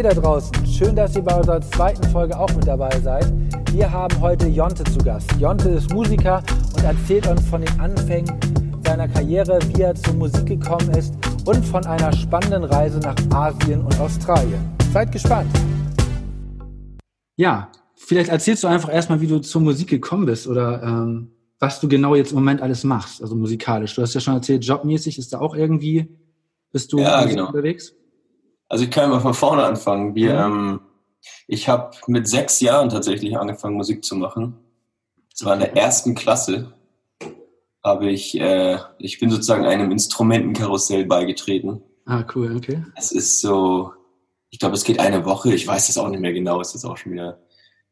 Hey da draußen, schön, dass ihr bei unserer zweiten Folge auch mit dabei seid. Wir haben heute Jonte zu Gast. Jonte ist Musiker und erzählt uns von den Anfängen seiner Karriere, wie er zur Musik gekommen ist und von einer spannenden Reise nach Asien und Australien. Seid gespannt. Ja, vielleicht erzählst du einfach erstmal, wie du zur Musik gekommen bist oder ähm, was du genau jetzt im Moment alles machst, also musikalisch. Du hast ja schon erzählt, jobmäßig ist da auch irgendwie, bist du ja, genau. unterwegs? Also ich kann mal von vorne anfangen. Wir, mhm. ähm, ich habe mit sechs Jahren tatsächlich angefangen, Musik zu machen. Das war in der ersten Klasse. Habe ich, äh, ich bin sozusagen einem Instrumentenkarussell beigetreten. Ah, cool, okay. Es ist so, ich glaube, es geht eine Woche. Ich weiß das auch nicht mehr genau. Es ist auch schon wieder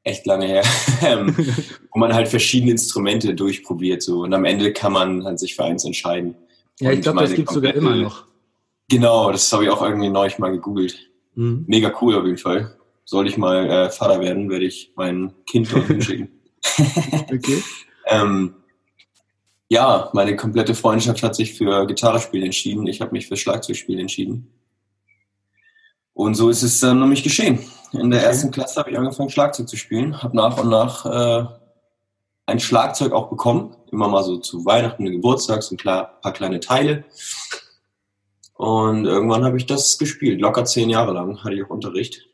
echt lange her, ähm, wo man halt verschiedene Instrumente durchprobiert so und am Ende kann man halt sich für eins entscheiden. Ja, ich glaube, das gibt sogar immer noch. Genau, das habe ich auch irgendwie neulich mal gegoogelt. Mhm. Mega cool auf jeden Fall. Soll ich mal äh, Vater werden, werde ich mein Kind dorthin schicken. okay. ähm, ja, meine komplette Freundschaft hat sich für Gitarre spielen entschieden. Ich habe mich für Schlagzeugspielen entschieden. Und so ist es dann nämlich geschehen. In der okay. ersten Klasse habe ich angefangen, Schlagzeug zu spielen, habe nach und nach äh, ein Schlagzeug auch bekommen, immer mal so zu Weihnachten und Geburtstag, so ein paar kleine Teile. Und irgendwann habe ich das gespielt, locker zehn Jahre lang hatte ich auch Unterricht.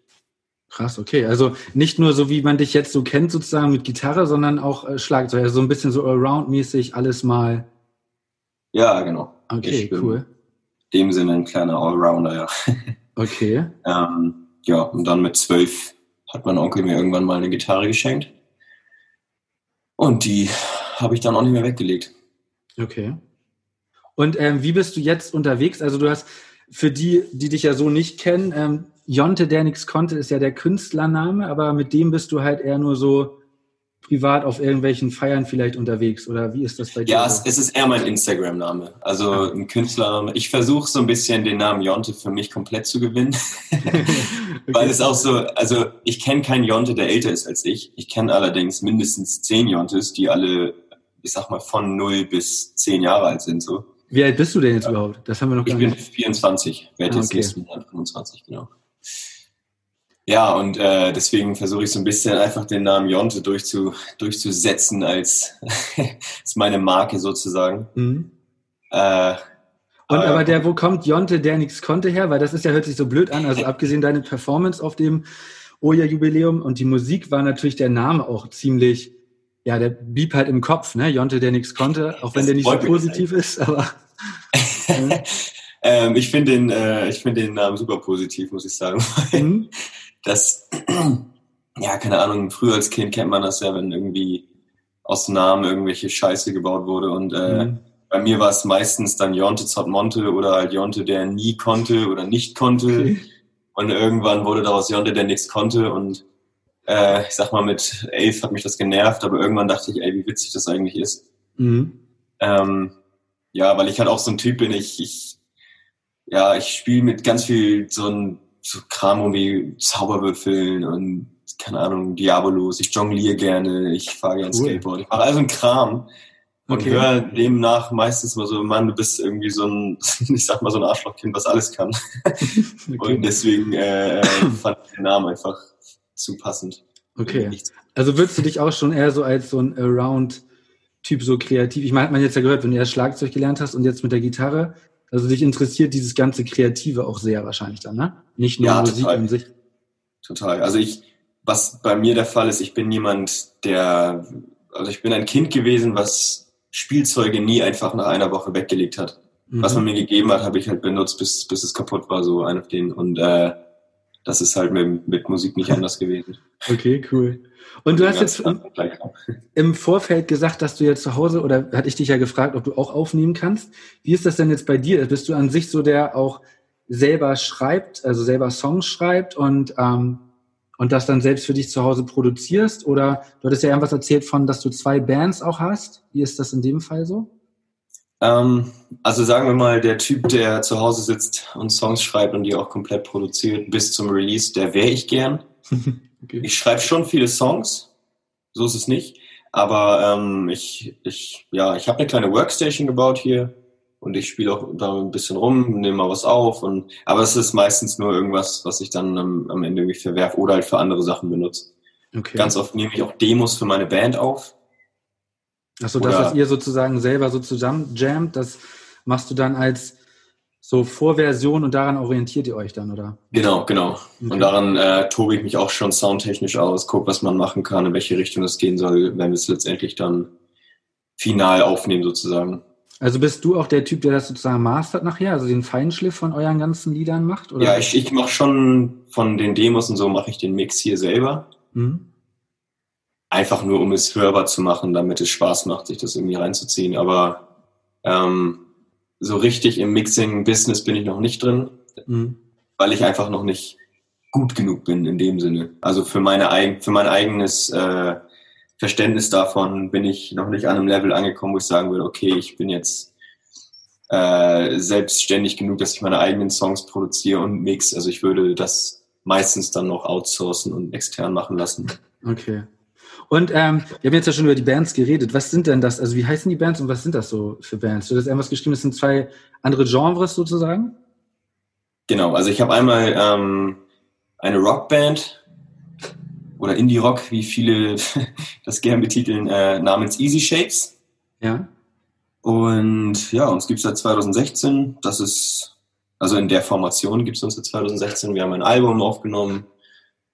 Krass, okay. Also nicht nur so, wie man dich jetzt so kennt, sozusagen mit Gitarre, sondern auch äh, Schlagzeug. Also so ein bisschen so Allround-mäßig alles mal. Ja, genau. Okay, cool. In dem Sinne ein kleiner Allrounder, ja. Okay. ähm, ja, und dann mit zwölf hat mein Onkel mir irgendwann mal eine Gitarre geschenkt. Und die habe ich dann auch nicht mehr weggelegt. Okay. Und ähm, wie bist du jetzt unterwegs? Also du hast für die, die dich ja so nicht kennen, ähm, Jonte, der nichts konnte, ist ja der Künstlername, aber mit dem bist du halt eher nur so privat auf irgendwelchen Feiern vielleicht unterwegs oder wie ist das bei dir? Ja, es, es ist eher mein Instagram-Name, also ah. ein Künstlername. Ich versuche so ein bisschen den Namen Jonte für mich komplett zu gewinnen, okay. weil es auch so, also ich kenne keinen Jonte, der älter ist als ich. Ich kenne allerdings mindestens zehn Jontes, die alle, ich sag mal, von null bis zehn Jahre alt sind so. Wie alt bist du denn jetzt ja. überhaupt? Das haben wir noch Ich bin 24, werde ah, jetzt okay. nächsten Monat 25, genau. Ja, und äh, deswegen versuche ich so ein bisschen einfach den Namen Jonte durchzu, durchzusetzen als, als meine Marke sozusagen. Mhm. Äh, und aber, aber der, wo kommt Jonte, der nichts konnte her? Weil das ist ja, hört sich so blöd an. Also abgesehen deine Performance auf dem Oja-Jubiläum und die Musik war natürlich der Name auch ziemlich, ja, der blieb halt im Kopf, ne? Jonte, der nichts konnte, auch wenn der nicht so positiv ist, aber. ähm, ich finde den, äh, ich finde den Namen super positiv, muss ich sagen. Mhm das, ja, keine Ahnung, früher als Kind kennt man das ja, wenn irgendwie aus Namen irgendwelche Scheiße gebaut wurde und äh, mhm. bei mir war es meistens dann Jonte Zottmonte oder halt Jonte, der nie konnte oder nicht konnte okay. und irgendwann wurde daraus Jonte, der nichts konnte und äh, ich sag mal, mit elf hat mich das genervt, aber irgendwann dachte ich, ey, wie witzig das eigentlich ist. Mhm. Ähm, ja, weil ich halt auch so ein Typ bin, ich, ich ja, ich spiele mit ganz viel so ein so Kram wie Zauberwürfeln und keine Ahnung, Diabolos. Ich jongliere gerne, ich fahre gerne cool. Skateboard. Ich mache also einen Kram und okay. höre demnach meistens mal so, Mann, du bist irgendwie so ein, ich sag mal so ein Arschlochkind, was alles kann. okay. Und deswegen äh, fand ich den Namen einfach zu passend. Okay. Also würdest du dich auch schon eher so als so ein Around-Typ so kreativ, ich meine, hat man jetzt ja gehört, wenn du erst Schlagzeug gelernt hast und jetzt mit der Gitarre, also dich interessiert dieses ganze Kreative auch sehr wahrscheinlich dann, ne? Nicht nur ja, Musik total. an sich. Total. Also ich, was bei mir der Fall ist, ich bin jemand, der, also ich bin ein Kind gewesen, was Spielzeuge nie einfach nach einer Woche weggelegt hat. Mhm. Was man mir gegeben hat, habe ich halt benutzt, bis, bis es kaputt war, so ein auf den. Und äh, das ist halt mit, mit Musik nicht anders gewesen. Okay, cool. Und du hast jetzt im, Vorfeld gesagt, dass du jetzt zu Hause, oder hatte ich dich ja gefragt, ob du auch aufnehmen kannst. Wie ist das denn jetzt bei dir? Bist du an sich so der auch selber schreibt, also selber Songs schreibt und, ähm, und das dann selbst für dich zu Hause produzierst? Oder du hattest ja irgendwas erzählt von, dass du zwei Bands auch hast. Wie ist das in dem Fall so? Ähm, also sagen wir mal, der Typ, der zu Hause sitzt und Songs schreibt und die auch komplett produziert bis zum Release, der wäre ich gern. Okay. Ich schreibe schon viele Songs, so ist es nicht. Aber ähm, ich, ich, ja, ich habe eine kleine Workstation gebaut hier und ich spiele auch da ein bisschen rum, nehme mal was auf und aber es ist meistens nur irgendwas, was ich dann am, am Ende irgendwie verwerf oder halt für andere Sachen benutze. Okay. Ganz oft nehme ich auch Demos für meine Band auf. Achso, das, was ihr sozusagen selber so zusammen jammt, das machst du dann als so Vorversion und daran orientiert ihr euch dann, oder? Genau, genau. Okay. Und daran äh, tobe ich mich auch schon soundtechnisch aus, gucke, was man machen kann, in welche Richtung es gehen soll, wenn wir es letztendlich dann final aufnehmen sozusagen. Also bist du auch der Typ, der das sozusagen mastert nachher, also den Feinschliff von euren ganzen Liedern macht? Oder? Ja, ich, ich mache schon von den Demos und so mache ich den Mix hier selber. Mhm. Einfach nur, um es hörbar zu machen, damit es Spaß macht, sich das irgendwie reinzuziehen. Aber ähm, so richtig im Mixing-Business bin ich noch nicht drin, mhm. weil ich einfach noch nicht gut genug bin in dem Sinne. Also für, meine, für mein eigenes äh, Verständnis davon bin ich noch nicht an einem Level angekommen, wo ich sagen würde, okay, ich bin jetzt äh, selbstständig genug, dass ich meine eigenen Songs produziere und mix. Also ich würde das meistens dann noch outsourcen und extern machen lassen. Okay. Und ähm, wir haben jetzt ja schon über die Bands geredet. Was sind denn das? Also wie heißen die Bands und was sind das so für Bands? Du hast irgendwas geschrieben, das sind zwei andere Genres sozusagen? Genau, also ich habe einmal ähm, eine Rockband oder Indie-Rock, wie viele das gern betiteln, äh, namens Easy Shapes. Ja. Und ja, uns gibt es seit 2016. Das ist, also in der Formation gibt es uns seit 2016. Wir haben ein Album aufgenommen,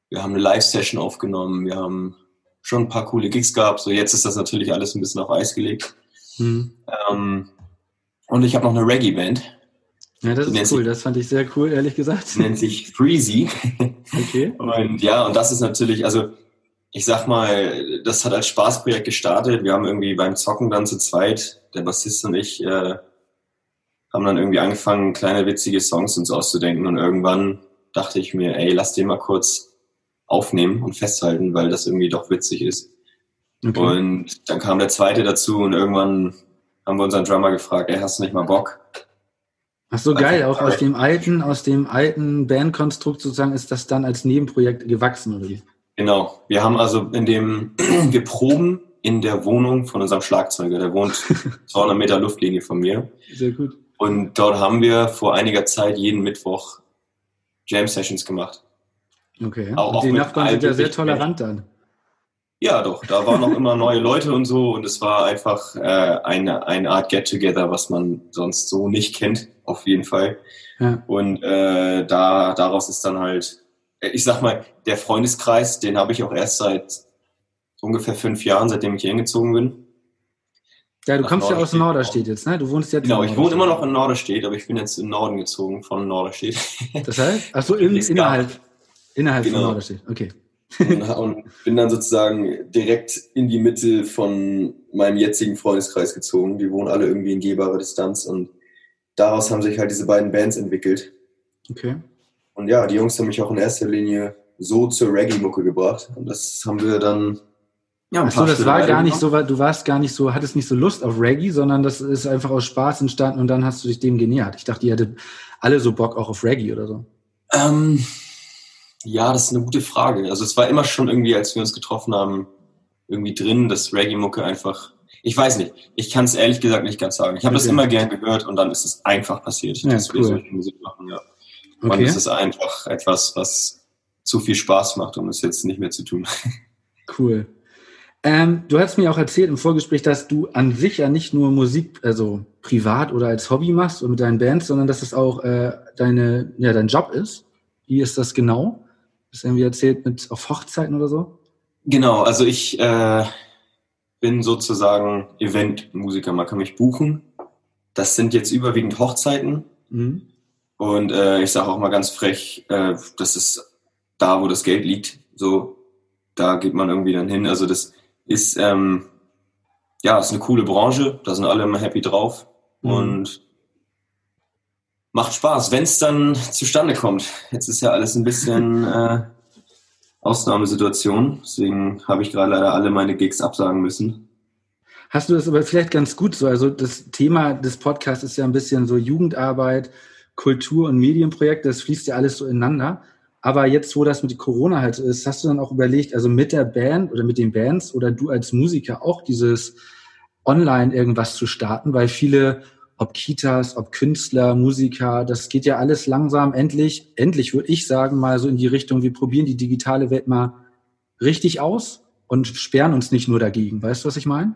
wir haben eine Live-Session aufgenommen, wir haben schon ein paar coole Gigs gehabt. So jetzt ist das natürlich alles ein bisschen auf Eis gelegt. Mhm. Ähm, und ich habe noch eine Reggae-Band. Ja, das ist cool. Sich, das fand ich sehr cool, ehrlich gesagt. Nennt sich Freezy. Okay. Und ja, und das ist natürlich, also ich sag mal, das hat als Spaßprojekt gestartet. Wir haben irgendwie beim Zocken dann zu zweit, der Bassist und ich, äh, haben dann irgendwie angefangen, kleine witzige Songs uns auszudenken. Und irgendwann dachte ich mir, ey, lass den mal kurz aufnehmen und festhalten, weil das irgendwie doch witzig ist. Okay. Und dann kam der zweite dazu und irgendwann haben wir unseren Drummer gefragt, ey, hast du nicht mal Bock? Ach so, geil. Auch aus dem alten, aus dem alten Bandkonstrukt sozusagen ist das dann als Nebenprojekt gewachsen, oder wie? Genau. Wir haben also in dem, wir proben in der Wohnung von unserem Schlagzeuger. Der wohnt 200 Meter Luftlinie von mir. Sehr gut. Und dort haben wir vor einiger Zeit jeden Mittwoch Jam Sessions gemacht. Okay. Auch, und die Nachbarn sind ja sehr tolerant dann. Ja, doch. Da waren noch immer neue Leute und so und es war einfach äh, eine, eine Art Get-Together, was man sonst so nicht kennt, auf jeden Fall. Ja. Und äh, da daraus ist dann halt, ich sag mal, der Freundeskreis, den habe ich auch erst seit ungefähr fünf Jahren, seitdem ich hier hingezogen bin. Ja, du kommst ja aus Norderstedt jetzt, ne? Du wohnst jetzt Genau, ich wohne immer noch in Norderstedt, aber ich bin jetzt im Norden gezogen von Norderstedt. Das heißt? Achso, in, innerhalb, innerhalb genau. von Norderstedt, okay und bin dann sozusagen direkt in die Mitte von meinem jetzigen Freundeskreis gezogen. Die wohnen alle irgendwie in gehbarer Distanz und daraus haben sich halt diese beiden Bands entwickelt. Okay. Und ja, die Jungs haben mich auch in erster Linie so zur Reggae-Mucke gebracht. Und das haben wir dann. Ja, Achso, das war gar nicht so, du warst gar nicht so, hattest nicht so Lust auf Reggae, sondern das ist einfach aus Spaß entstanden und dann hast du dich dem genähert. Ich dachte, ihr hättet alle so Bock auch auf Reggae oder so. Ähm, ja, das ist eine gute Frage. Also es war immer schon irgendwie, als wir uns getroffen haben, irgendwie drin, dass Reggae-Mucke einfach. Ich weiß nicht. Ich kann es ehrlich gesagt nicht ganz sagen. Ich habe okay. das immer gern gehört und dann ist es einfach passiert, ja, dass cool. wir solche Musik machen. Ja. Okay. Und es ist einfach etwas, was zu viel Spaß macht, um es jetzt nicht mehr zu tun. Cool. Ähm, du hast mir auch erzählt im Vorgespräch, dass du an sich ja nicht nur Musik, also privat oder als Hobby machst oder mit deinen Bands, sondern dass es auch äh, deine, ja, dein Job ist. Wie ist das genau? Bist irgendwie erzählt mit auf Hochzeiten oder so? Genau, also ich äh, bin sozusagen Eventmusiker. Man kann mich buchen. Das sind jetzt überwiegend Hochzeiten. Mhm. Und äh, ich sage auch mal ganz frech, äh, das ist da, wo das Geld liegt. So, da geht man irgendwie dann hin. Also das ist ähm, ja, ist eine coole Branche. Da sind alle immer happy drauf. Mhm. Und macht Spaß, wenn es dann zustande kommt. Jetzt ist ja alles ein bisschen äh, Ausnahmesituation, deswegen habe ich gerade leider alle meine Gigs absagen müssen. Hast du das aber vielleicht ganz gut so? Also das Thema des Podcasts ist ja ein bisschen so Jugendarbeit, Kultur- und Medienprojekte, das fließt ja alles so ineinander. Aber jetzt, wo das mit Corona halt ist, hast du dann auch überlegt, also mit der Band oder mit den Bands oder du als Musiker auch dieses online irgendwas zu starten, weil viele ob Kitas, ob Künstler, Musiker, das geht ja alles langsam, endlich, endlich würde ich sagen, mal so in die Richtung, wir probieren die digitale Welt mal richtig aus und sperren uns nicht nur dagegen. Weißt du, was ich meine?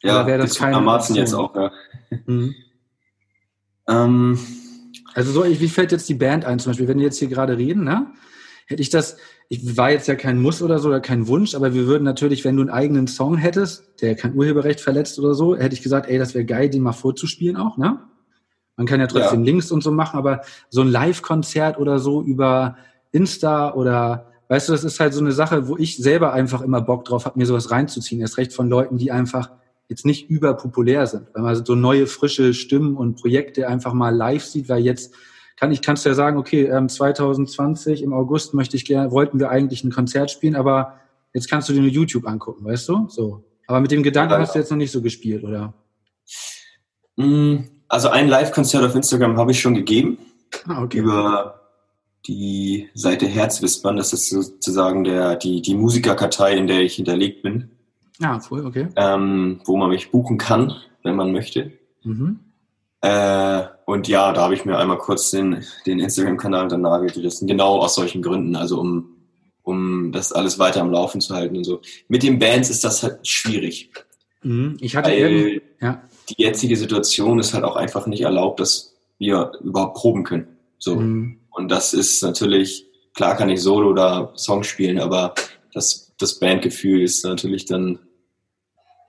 Ja, wäre das keine Option? jetzt auch, ja. Mhm. ähm. Also so, wie fällt jetzt die Band ein? Zum Beispiel, wenn wir jetzt hier gerade reden, ne? Hätte ich das, ich war jetzt ja kein Muss oder so oder kein Wunsch, aber wir würden natürlich, wenn du einen eigenen Song hättest, der kein Urheberrecht verletzt oder so, hätte ich gesagt, ey, das wäre geil, den mal vorzuspielen auch, ne? Man kann ja trotzdem ja. Links und so machen, aber so ein Live-Konzert oder so über Insta oder weißt du, das ist halt so eine Sache, wo ich selber einfach immer Bock drauf habe, mir sowas reinzuziehen. Erst recht von Leuten, die einfach jetzt nicht überpopulär sind, weil man so neue, frische Stimmen und Projekte einfach mal live sieht, weil jetzt kann ich kannst du ja sagen, okay, 2020 ähm, im August möchte ich gerne, wollten wir eigentlich ein Konzert spielen, aber jetzt kannst du dir nur YouTube angucken, weißt du? So. Aber mit dem Gedanken ja, hast du jetzt noch nicht so gespielt, oder? Mm, also ein Live-Konzert auf Instagram habe ich schon gegeben. Ah, okay. Über die Seite Herzwispern, das ist sozusagen der, die, die Musikerkartei, in der ich hinterlegt bin. Ah, cool, okay. Ähm, wo man mich buchen kann, wenn man möchte. Mhm. Äh, und ja, da habe ich mir einmal kurz den, den Instagram-Kanal unter den Nagel gerissen, genau aus solchen Gründen, also um, um das alles weiter am Laufen zu halten und so. Mit den Bands ist das halt schwierig. Mhm. Ich hatte eben, ja. Die jetzige Situation ist halt auch einfach nicht erlaubt, dass wir überhaupt proben können. So. Mhm. Und das ist natürlich, klar kann ich Solo oder Song spielen, aber das, das Bandgefühl ist natürlich dann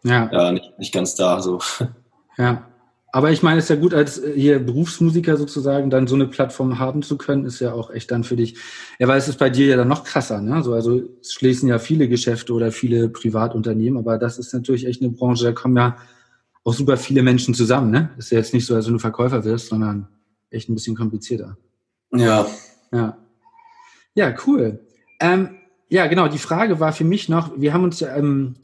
ja. ja nicht, nicht ganz da. So. Ja. Aber ich meine, es ist ja gut, als äh, hier Berufsmusiker sozusagen dann so eine Plattform haben zu können, ist ja auch echt dann für dich. Ja, weil es ist bei dir ja dann noch krasser, ne? So, also es schließen ja viele Geschäfte oder viele Privatunternehmen, aber das ist natürlich echt eine Branche, da kommen ja auch super viele Menschen zusammen, ne? Ist ja jetzt nicht so, als wenn du Verkäufer wirst, sondern echt ein bisschen komplizierter. Ja. Ja. Ja, cool. Ähm, ja, genau. Die Frage war für mich noch, wir haben uns ja ähm,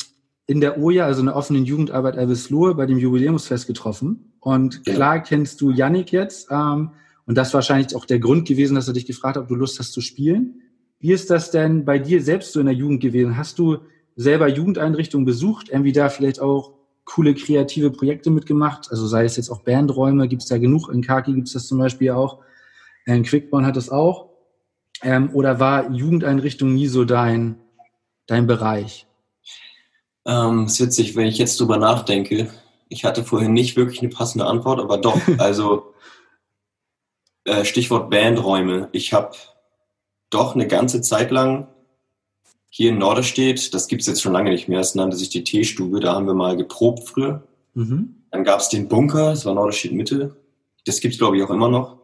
in der OJA, also in der offenen Jugendarbeit Elvis-Lohe, bei dem Jubiläumsfest getroffen. Und klar kennst du Yannick jetzt. Ähm, und das ist wahrscheinlich auch der Grund gewesen, dass er dich gefragt hat, ob du Lust hast zu spielen. Wie ist das denn bei dir selbst so in der Jugend gewesen? Hast du selber Jugendeinrichtungen besucht? Irgendwie da vielleicht auch coole kreative Projekte mitgemacht? Also sei es jetzt auch Bandräume, gibt es da genug? In Kaki gibt es das zum Beispiel auch. In Quickborn hat es auch. Ähm, oder war Jugendeinrichtung nie so dein, dein Bereich? Ähm, ist witzig, wenn ich jetzt drüber nachdenke. Ich hatte vorhin nicht wirklich eine passende Antwort, aber doch. Also äh, Stichwort Bandräume. Ich habe doch eine ganze Zeit lang hier in Norderstedt, das gibt es jetzt schon lange nicht mehr, es nannte sich die Teestube, da haben wir mal geprobt früher. Mhm. Dann gab es den Bunker, das war Norderstedt Mitte. Das gibt es, glaube ich, auch immer noch.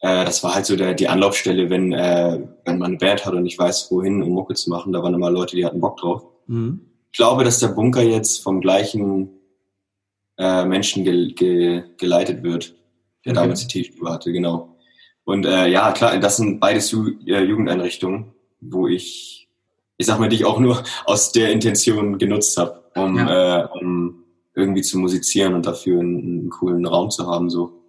Äh, das war halt so der, die Anlaufstelle, wenn, äh, wenn man eine Band hat und nicht weiß, wohin, um Mucke zu machen. Da waren immer Leute, die hatten Bock drauf. Mhm ich glaube, dass der Bunker jetzt vom gleichen äh, Menschen ge ge geleitet wird, der okay. damals die Teestube hatte, genau. Und äh, ja, klar, das sind beides Ju äh, Jugendeinrichtungen, wo ich, ich sag mal, die ich auch nur aus der Intention genutzt habe, um, ja. äh, um irgendwie zu musizieren und dafür einen, einen coolen Raum zu haben. so.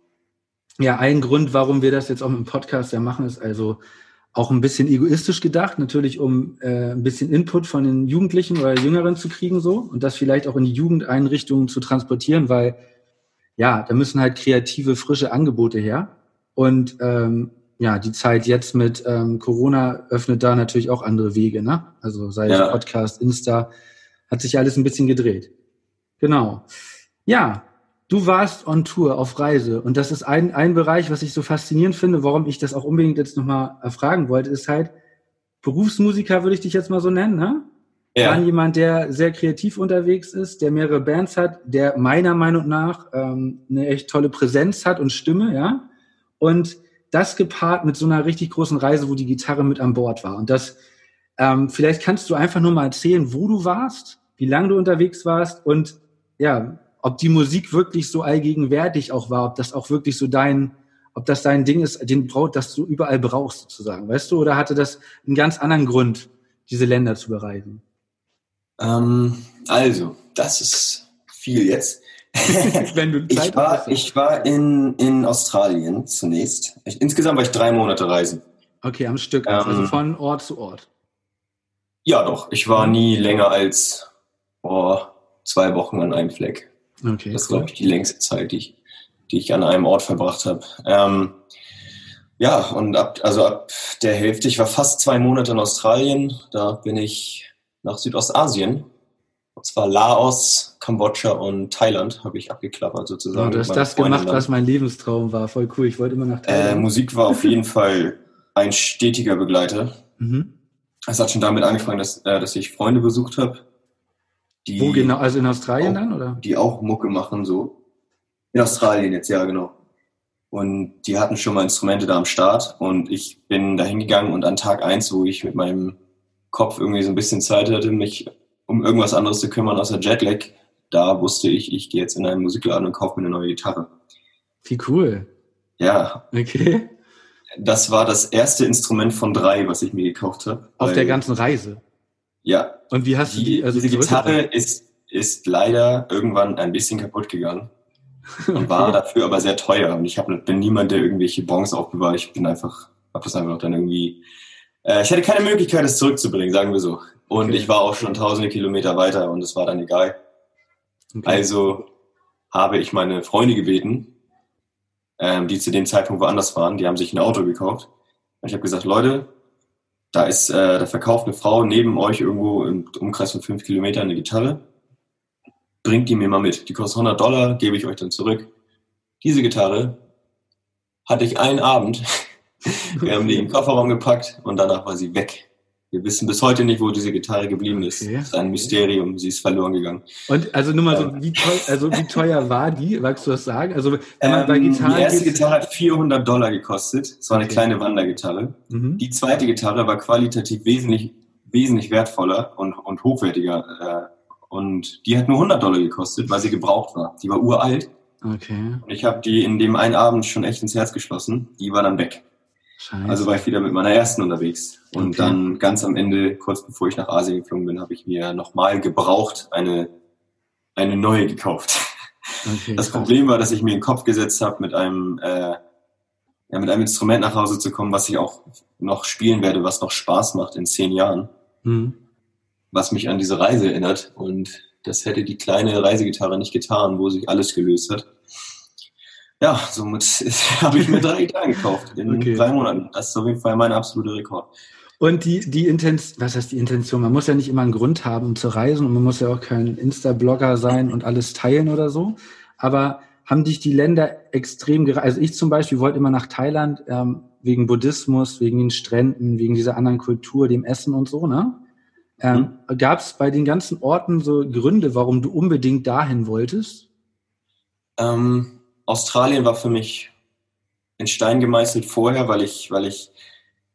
Ja, ein Grund, warum wir das jetzt auch im Podcast ja machen, ist also, auch ein bisschen egoistisch gedacht, natürlich um äh, ein bisschen Input von den Jugendlichen oder Jüngeren zu kriegen so und das vielleicht auch in die Jugendeinrichtungen zu transportieren, weil ja, da müssen halt kreative, frische Angebote her. Und ähm, ja, die Zeit jetzt mit ähm, Corona öffnet da natürlich auch andere Wege, ne? Also sei es ja. Podcast, Insta, hat sich alles ein bisschen gedreht. Genau. Ja, Du warst on Tour, auf Reise. Und das ist ein, ein Bereich, was ich so faszinierend finde, warum ich das auch unbedingt jetzt nochmal erfragen wollte, ist halt, Berufsmusiker würde ich dich jetzt mal so nennen, ne? Ja. Dann jemand, der sehr kreativ unterwegs ist, der mehrere Bands hat, der meiner Meinung nach ähm, eine echt tolle Präsenz hat und Stimme, ja. Und das gepaart mit so einer richtig großen Reise, wo die Gitarre mit an Bord war. Und das, ähm, vielleicht kannst du einfach nur mal erzählen, wo du warst, wie lange du unterwegs warst und ja, ob die Musik wirklich so allgegenwärtig auch war, ob das auch wirklich so dein, ob das dein Ding ist, den Braut, das du überall brauchst sozusagen, weißt du? Oder hatte das einen ganz anderen Grund, diese Länder zu bereisen? Ähm, also, das ist viel jetzt. Wenn du Zeit ich war, hast. ich war in, in Australien zunächst. Ich, insgesamt war ich drei Monate reisen. Okay, am Stück, also ähm, von Ort zu Ort. Ja, doch. Ich war nie länger als oh, zwei Wochen an einem Fleck. Okay, das ist, glaube ich, die längste Zeit, die ich die ich an einem Ort verbracht habe. Ähm, ja, und ab, also ab der Hälfte, ich war fast zwei Monate in Australien, da bin ich nach Südostasien, und zwar Laos, Kambodscha und Thailand habe ich abgeklappert sozusagen. Oh, du hast das gemacht, was mein Lebenstraum war, voll cool, ich wollte immer nach Thailand. Äh, Musik war auf jeden Fall ein stetiger Begleiter. Mhm. Es hat schon damit angefangen, dass, äh, dass ich Freunde besucht habe. Wo genau? Also in Australien auch, dann, oder? Die auch Mucke machen, so. In Australien jetzt, ja, genau. Und die hatten schon mal Instrumente da am Start und ich bin da hingegangen und an Tag eins, wo ich mit meinem Kopf irgendwie so ein bisschen Zeit hatte, mich um irgendwas anderes zu kümmern außer Jetlag, da wusste ich, ich gehe jetzt in einen Musikladen und kaufe mir eine neue Gitarre. Wie cool. Ja. Okay. Das war das erste Instrument von drei, was ich mir gekauft habe. Auf der ganzen Reise? Ja. Und wie hast die, du die? Also diese Gitarre ist, ist leider irgendwann ein bisschen kaputt gegangen und war dafür aber sehr teuer. Und ich hab, bin niemand, der irgendwelche Bons aufbewahrt. Ich bin einfach, hab das einfach dann irgendwie. Äh, ich hatte keine Möglichkeit, es zurückzubringen, sagen wir so. Und okay. ich war auch schon tausende Kilometer weiter und es war dann egal. Okay. Also habe ich meine Freunde gebeten, ähm, die zu dem Zeitpunkt woanders waren, die haben sich ein Auto gekauft. Und ich habe gesagt, Leute, da ist, äh, da verkauft eine Frau neben euch irgendwo im Umkreis von fünf Kilometern eine Gitarre. Bringt die mir mal mit. Die kostet 100 Dollar, gebe ich euch dann zurück. Diese Gitarre hatte ich einen Abend. Wir haben die im Kofferraum gepackt und danach war sie weg. Wir wissen bis heute nicht, wo diese Gitarre geblieben ist. Okay. Das ist ein Mysterium. Sie ist verloren gegangen. Und also nur mal so, wie teuer, also wie teuer war die? Magst du das sagen? Also wenn man ähm, bei Gitarren die erste Gitarre hat 400 Dollar gekostet. Es war eine okay. kleine Wandergitarre. Mhm. Die zweite Gitarre war qualitativ wesentlich, wesentlich wertvoller und, und hochwertiger. Äh, und die hat nur 100 Dollar gekostet, weil sie gebraucht war. Die war uralt. Okay. Und ich habe die in dem einen Abend schon echt ins Herz geschlossen. Die war dann weg. Scheiße. Also war ich wieder mit meiner ersten unterwegs. Und okay. dann ganz am Ende, kurz bevor ich nach Asien geflogen bin, habe ich mir nochmal gebraucht eine, eine neue gekauft. Okay, das Problem war, dass ich mir in den Kopf gesetzt habe, mit einem, äh, ja, mit einem Instrument nach Hause zu kommen, was ich auch noch spielen werde, was noch Spaß macht in zehn Jahren. Mhm. Was mich an diese Reise erinnert. Und das hätte die kleine Reisegitarre nicht getan, wo sich alles gelöst hat ja, somit habe ich mir drei Gitarren gekauft in okay. drei Monaten. Das ist auf jeden Fall mein absoluter Rekord. Und die, die Intention, was heißt die Intention? Man muss ja nicht immer einen Grund haben, um zu reisen und man muss ja auch kein Insta-Blogger sein und alles teilen oder so. Aber haben dich die Länder extrem gereist? Also ich zum Beispiel wollte immer nach Thailand ähm, wegen Buddhismus, wegen den Stränden, wegen dieser anderen Kultur, dem Essen und so, ne? Ähm, mhm. Gab es bei den ganzen Orten so Gründe, warum du unbedingt dahin wolltest? Ähm, Australien war für mich in Stein gemeißelt vorher, weil ich, weil ich,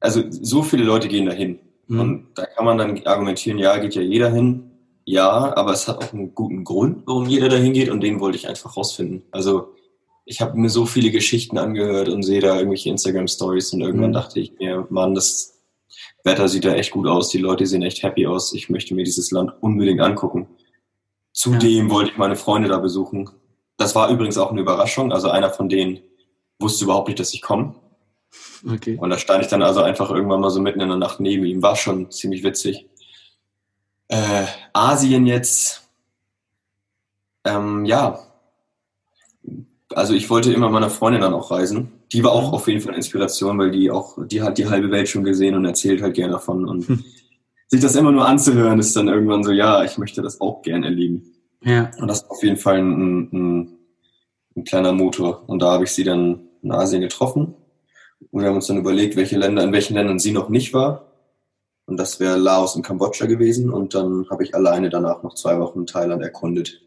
also so viele Leute gehen dahin. Mhm. Und da kann man dann argumentieren, ja, geht ja jeder hin. Ja, aber es hat auch einen guten Grund, warum jeder dahin geht und den wollte ich einfach rausfinden. Also ich habe mir so viele Geschichten angehört und sehe da irgendwelche Instagram-Stories und irgendwann mhm. dachte ich mir, Mann, das Wetter sieht da echt gut aus, die Leute sehen echt happy aus, ich möchte mir dieses Land unbedingt angucken. Zudem ja. wollte ich meine Freunde da besuchen. Das war übrigens auch eine Überraschung. Also einer von denen wusste überhaupt nicht, dass ich komme. Okay. Und da stand ich dann also einfach irgendwann mal so mitten in der Nacht neben ihm. War schon ziemlich witzig. Äh, Asien jetzt. Ähm, ja. Also ich wollte immer meiner Freundin dann auch reisen. Die war auch auf jeden Fall Inspiration, weil die auch, die hat die halbe Welt schon gesehen und erzählt halt gerne davon. Und hm. sich das immer nur anzuhören, ist dann irgendwann so, ja, ich möchte das auch gern erleben. Ja. Und das ist auf jeden Fall ein, ein, ein kleiner Motor. Und da habe ich sie dann in Asien getroffen. Und wir haben uns dann überlegt, welche Länder, in welchen Ländern sie noch nicht war. Und das wäre Laos und Kambodscha gewesen. Und dann habe ich alleine danach noch zwei Wochen Thailand erkundet.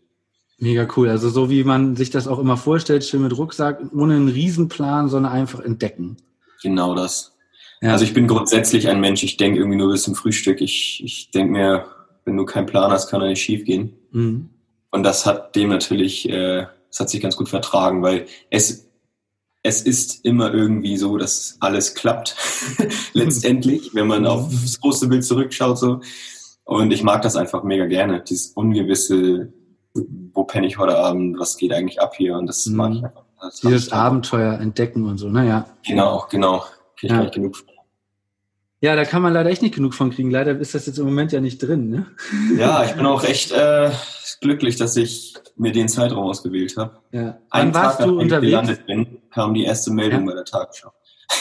Mega cool. Also so wie man sich das auch immer vorstellt, schön mit Rucksack, ohne einen Riesenplan, sondern einfach entdecken. Genau das. Ja. Also ich bin grundsätzlich ein Mensch, ich denke irgendwie nur bis zum Frühstück. Ich, ich denke mir, wenn du keinen Plan hast, kann er nicht schief gehen. Mhm. Und das hat dem natürlich, äh, das hat sich ganz gut vertragen, weil es, es ist immer irgendwie so, dass alles klappt, letztendlich, wenn man auf das große Bild zurückschaut. So. Und ich mag das einfach mega gerne, dieses ungewisse, wo penne ich heute Abend, was geht eigentlich ab hier und das mhm. mag ich einfach. Dieses Abenteuer entdecken und so, naja. Genau, genau. Krieg ich ja. genug. Ja, da kann man leider echt nicht genug von kriegen. Leider ist das jetzt im Moment ja nicht drin. Ne? Ja, ich bin auch echt äh, glücklich, dass ich mir den Zeitraum ausgewählt habe. Ja. Wann warst Tag, du unterwegs? Ich gelandet bin, kam die erste Meldung ja. bei der Tagesschau.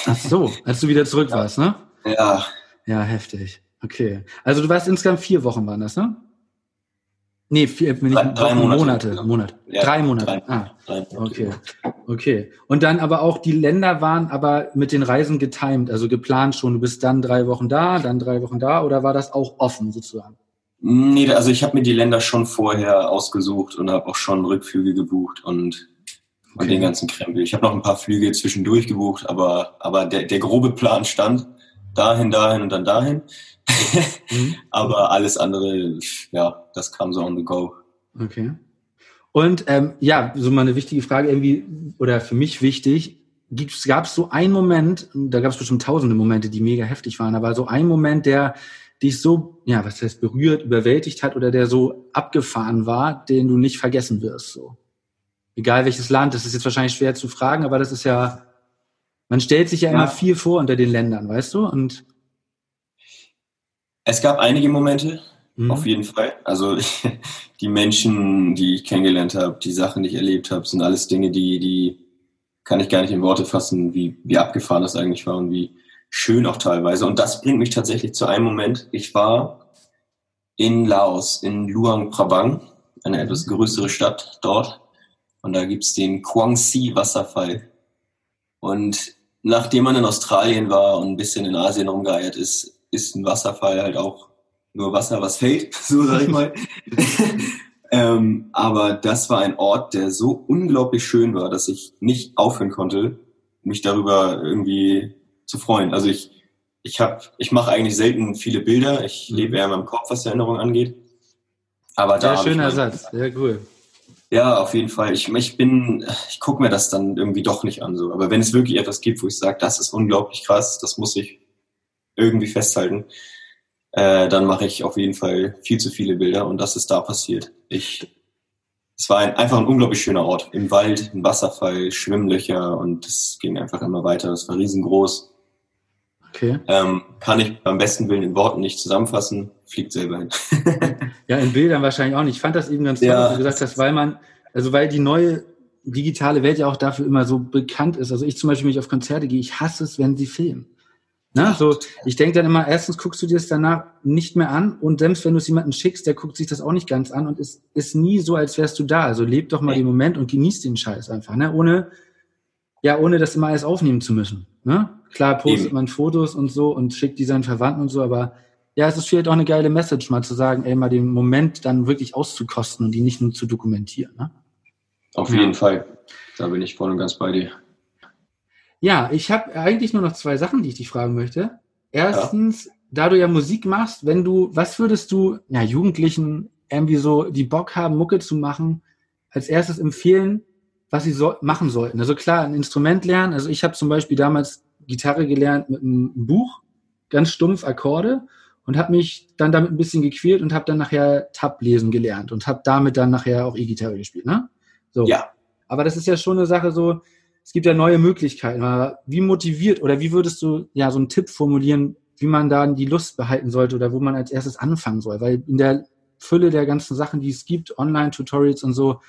Ach so, als du wieder zurück ja. warst, ne? Ja. Ja, heftig. Okay. Also du warst insgesamt vier Wochen, waren das, ne? Nee, vier, nicht, drei, drei Monate. Monate. Monate. Ja, drei Monate. Drei, ah, drei Monate. okay. Okay. Und dann aber auch die Länder waren aber mit den Reisen getimed, also geplant schon. Du bist dann drei Wochen da, dann drei Wochen da, oder war das auch offen sozusagen? Nee, also ich habe mir die Länder schon vorher ausgesucht und habe auch schon Rückflüge gebucht und, okay. und den ganzen Krempel. Ich habe noch ein paar Flüge zwischendurch gebucht, aber, aber der, der grobe Plan stand dahin, dahin und dann dahin. mhm. Aber alles andere, ja, das kam so on the go. Okay. Und ähm, ja, so mal eine wichtige Frage irgendwie, oder für mich wichtig, gab es so einen Moment, da gab es bestimmt tausende Momente, die mega heftig waren, aber so ein Moment, der dich so, ja, was heißt berührt, überwältigt hat oder der so abgefahren war, den du nicht vergessen wirst, so. Egal welches Land, das ist jetzt wahrscheinlich schwer zu fragen, aber das ist ja, man stellt sich ja, ja. immer viel vor unter den Ländern, weißt du? Und es gab einige Momente, mhm. auf jeden Fall. Also die Menschen, die ich kennengelernt habe, die Sachen, die ich erlebt habe, sind alles Dinge, die, die kann ich gar nicht in Worte fassen, wie, wie abgefahren das eigentlich war und wie schön auch teilweise. Und das bringt mich tatsächlich zu einem Moment. Ich war in Laos, in Luang Prabang, eine etwas mhm. größere Stadt dort. Und da gibt's den Quang Si Wasserfall. Und nachdem man in Australien war und ein bisschen in Asien rumgeeiert ist, ist ein Wasserfall halt auch nur Wasser, was fällt, so sag ich mal. ähm, aber das war ein Ort, der so unglaublich schön war, dass ich nicht aufhören konnte, mich darüber irgendwie zu freuen. Also ich, ich habe, ich mache eigentlich selten viele Bilder. Ich mhm. lebe eher in meinem Kopf, was die Erinnerung angeht. Aber da. Sehr schöner Satz, sehr cool. Ja, auf jeden Fall. Ich, ich bin, ich gucke mir das dann irgendwie doch nicht an. So. Aber wenn es wirklich etwas gibt, wo ich sage, das ist unglaublich krass, das muss ich irgendwie festhalten, äh, dann mache ich auf jeden Fall viel zu viele Bilder und das ist da passiert. Ich, es war ein, einfach ein unglaublich schöner Ort. Im Wald, ein Wasserfall, Schwimmlöcher und es ging einfach immer weiter. Es war riesengroß. Okay. Ähm, kann ich beim besten Willen in Worten nicht zusammenfassen, fliegt selber hin. ja, in Bildern wahrscheinlich auch nicht. Ich fand das eben ganz toll, ja. was du gesagt hast, weil man, also weil die neue digitale Welt ja auch dafür immer so bekannt ist. Also ich zum Beispiel, wenn ich auf Konzerte gehe, ich hasse es, wenn sie filmen. Na, so, ich denke dann immer, erstens guckst du dir das danach nicht mehr an und selbst wenn du es jemanden schickst, der guckt sich das auch nicht ganz an und ist, ist nie so, als wärst du da. Also leb doch mal den Moment und genieß den Scheiß einfach, ne? Ohne, ja, ohne das immer alles aufnehmen zu müssen. Ne? Klar postet Eben. man Fotos und so und schickt die seinen Verwandten und so, aber ja, es ist vielleicht auch eine geile Message, mal zu sagen, ey, mal den Moment dann wirklich auszukosten und die nicht nur zu dokumentieren. Ne? Auf ja. jeden Fall. Da bin ich voll und ganz bei dir. Ja, ich habe eigentlich nur noch zwei Sachen, die ich dich fragen möchte. Erstens, ja. da du ja Musik machst, wenn du, was würdest du ja, Jugendlichen irgendwie so, die Bock haben, Mucke zu machen, als erstes empfehlen, was sie so, machen sollten? Also klar, ein Instrument lernen. Also ich habe zum Beispiel damals Gitarre gelernt mit einem Buch, ganz stumpf Akkorde und habe mich dann damit ein bisschen gequält und habe dann nachher Tab lesen gelernt und habe damit dann nachher auch E-Gitarre gespielt, ne? So. Ja. Aber das ist ja schon eine Sache so, es gibt ja neue Möglichkeiten. Aber wie motiviert oder wie würdest du ja so einen Tipp formulieren, wie man da die Lust behalten sollte oder wo man als erstes anfangen soll? Weil in der Fülle der ganzen Sachen, die es gibt, Online-Tutorials und so,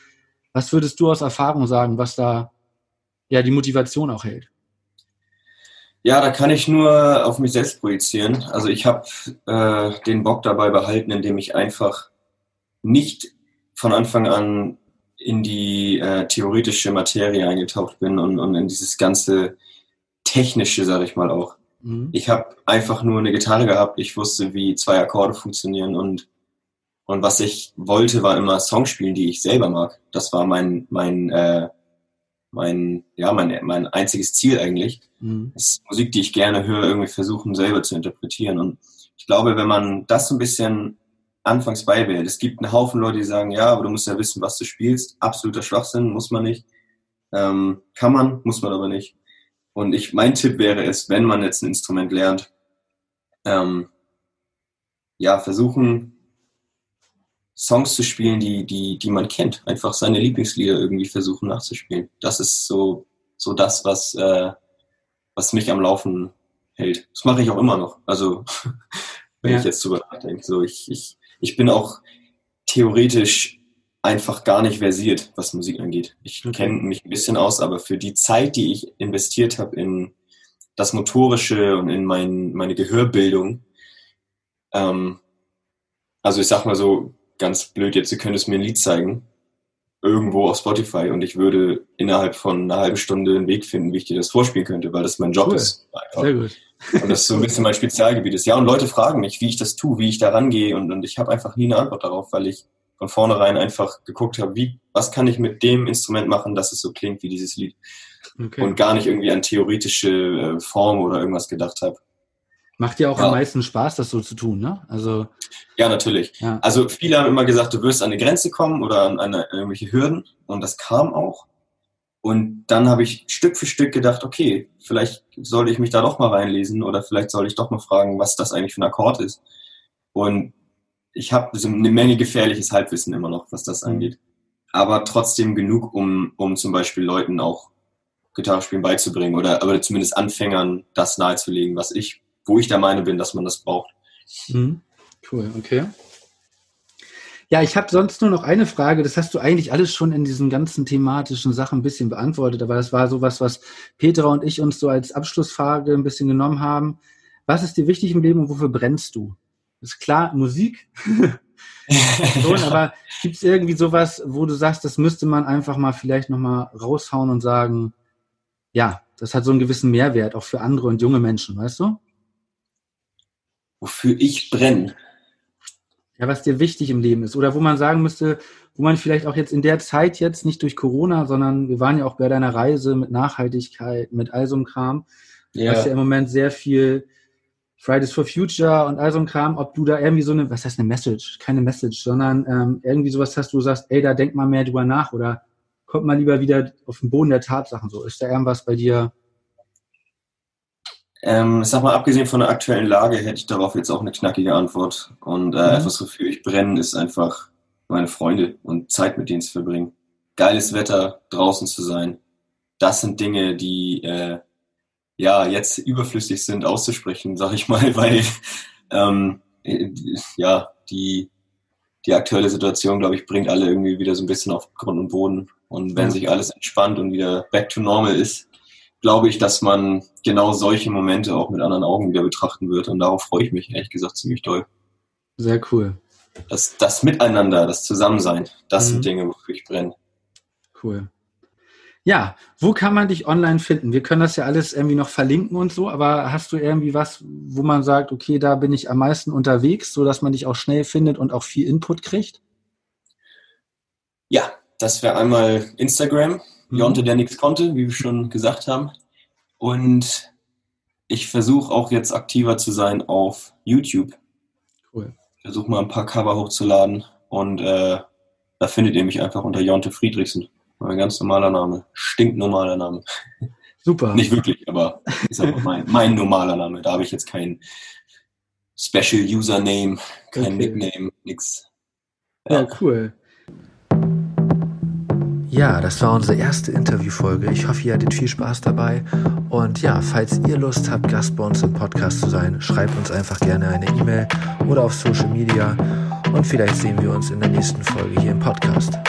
was würdest du aus Erfahrung sagen, was da ja die Motivation auch hält? Ja, da kann ich nur auf mich selbst projizieren. Also ich habe äh, den Bock dabei behalten, indem ich einfach nicht von Anfang an in die äh, theoretische Materie eingetaucht bin und, und in dieses ganze technische, sage ich mal auch. Mhm. Ich habe einfach nur eine Gitarre gehabt. Ich wusste, wie zwei Akkorde funktionieren und und was ich wollte, war immer Songs spielen, die ich selber mag. Das war mein mein äh, mein ja mein mein einziges Ziel eigentlich. Mhm. Ist Musik, die ich gerne höre, irgendwie versuchen selber zu interpretieren. Und ich glaube, wenn man das so ein bisschen anfangs beibehält. Es gibt einen Haufen Leute, die sagen, ja, aber du musst ja wissen, was du spielst. Absoluter Schwachsinn, muss man nicht. Ähm, kann man, muss man aber nicht. Und ich, mein Tipp wäre es, wenn man jetzt ein Instrument lernt, ähm, ja, versuchen, Songs zu spielen, die, die, die man kennt. Einfach seine Lieblingslieder irgendwie versuchen nachzuspielen. Das ist so, so das, was, äh, was mich am Laufen hält. Das mache ich auch immer noch. Also, wenn ja. ich jetzt drüber nachdenke. So, ich, ich, ich bin auch theoretisch einfach gar nicht versiert, was Musik angeht. Ich kenne mich ein bisschen aus, aber für die Zeit, die ich investiert habe in das Motorische und in mein, meine Gehörbildung, ähm, also ich sag mal so ganz blöd, jetzt du könntest mir ein Lied zeigen, irgendwo auf Spotify und ich würde innerhalb von einer halben Stunde einen Weg finden, wie ich dir das vorspielen könnte, weil das mein Job cool. ist. Einfach. Sehr gut. Und das so ein bisschen mein Spezialgebiet ist. Ja, und Leute fragen mich, wie ich das tue, wie ich da rangehe und, und ich habe einfach nie eine Antwort darauf, weil ich von vornherein einfach geguckt habe, wie, was kann ich mit dem Instrument machen, dass es so klingt wie dieses Lied. Okay. Und gar nicht irgendwie an theoretische äh, Form oder irgendwas gedacht habe. Macht dir auch ja. am meisten Spaß, das so zu tun, ne? Also. Ja, natürlich. Ja. Also viele haben immer gesagt, du wirst an eine Grenze kommen oder an, an irgendwelche Hürden. Und das kam auch. Und dann habe ich Stück für Stück gedacht, okay, vielleicht sollte ich mich da doch mal reinlesen oder vielleicht soll ich doch mal fragen, was das eigentlich für ein Akkord ist. Und ich habe so eine Menge gefährliches Halbwissen immer noch, was das mhm. angeht. Aber trotzdem genug, um, um zum Beispiel Leuten auch Gitarrespielen beizubringen oder aber zumindest Anfängern das nahezulegen, was ich, wo ich der Meinung bin, dass man das braucht. Mhm. Cool, okay. Ja, ich habe sonst nur noch eine Frage. Das hast du eigentlich alles schon in diesen ganzen thematischen Sachen ein bisschen beantwortet, aber das war sowas, was Petra und ich uns so als Abschlussfrage ein bisschen genommen haben. Was ist dir wichtig im Leben und wofür brennst du? ist klar, Musik. Schon, aber gibt es irgendwie sowas, wo du sagst, das müsste man einfach mal vielleicht nochmal raushauen und sagen, ja, das hat so einen gewissen Mehrwert, auch für andere und junge Menschen, weißt du? Wofür ich brenne. Ja, was dir wichtig im Leben ist. Oder wo man sagen müsste, wo man vielleicht auch jetzt in der Zeit jetzt, nicht durch Corona, sondern wir waren ja auch bei deiner Reise mit Nachhaltigkeit, mit all so einem Kram, ja. was ja im Moment sehr viel Fridays for Future und all so ein Kram, ob du da irgendwie so eine, was heißt eine Message? Keine Message, sondern ähm, irgendwie sowas hast, du sagst, ey, da denk mal mehr drüber nach oder kommt mal lieber wieder auf den Boden der Tatsachen so. Ist da irgendwas bei dir? Ähm, ich sag mal, abgesehen von der aktuellen Lage hätte ich darauf jetzt auch eine knackige Antwort. Und äh, mhm. etwas, wofür ich brenne, ist einfach meine Freunde und Zeit mit denen zu verbringen. Geiles Wetter, draußen zu sein. Das sind Dinge, die äh, ja jetzt überflüssig sind auszusprechen, sag ich mal, weil ähm, ja die die aktuelle Situation, glaube ich, bringt alle irgendwie wieder so ein bisschen auf Grund und Boden. Und wenn sich alles entspannt und wieder back to normal ist, glaube ich, dass man genau solche Momente auch mit anderen Augen wieder betrachten wird. Und darauf freue ich mich ehrlich gesagt ziemlich doll. Sehr cool. Das, das Miteinander, das Zusammensein, das mhm. sind Dinge, wofür ich brenne. Cool. Ja, wo kann man dich online finden? Wir können das ja alles irgendwie noch verlinken und so, aber hast du irgendwie was, wo man sagt, okay, da bin ich am meisten unterwegs, so dass man dich auch schnell findet und auch viel Input kriegt? Ja, das wäre einmal Instagram. Jonte, der nichts konnte, wie wir schon gesagt haben. Und ich versuche auch jetzt aktiver zu sein auf YouTube. Cool. Ich versuche mal ein paar Cover hochzuladen und äh, da findet ihr mich einfach unter Jonte Friedrichsen. Mein ganz normaler Name. Stinknormaler Name. Super. Nicht wirklich, aber ist einfach mein, mein normaler Name. Da habe ich jetzt kein Special Username, kein okay. Nickname, nix. Ja. ja, cool. Ja, das war unsere erste Interviewfolge. Ich hoffe, ihr hattet viel Spaß dabei. Und ja, falls ihr Lust habt, Gast bei uns im Podcast zu sein, schreibt uns einfach gerne eine E-Mail oder auf Social Media. Und vielleicht sehen wir uns in der nächsten Folge hier im Podcast.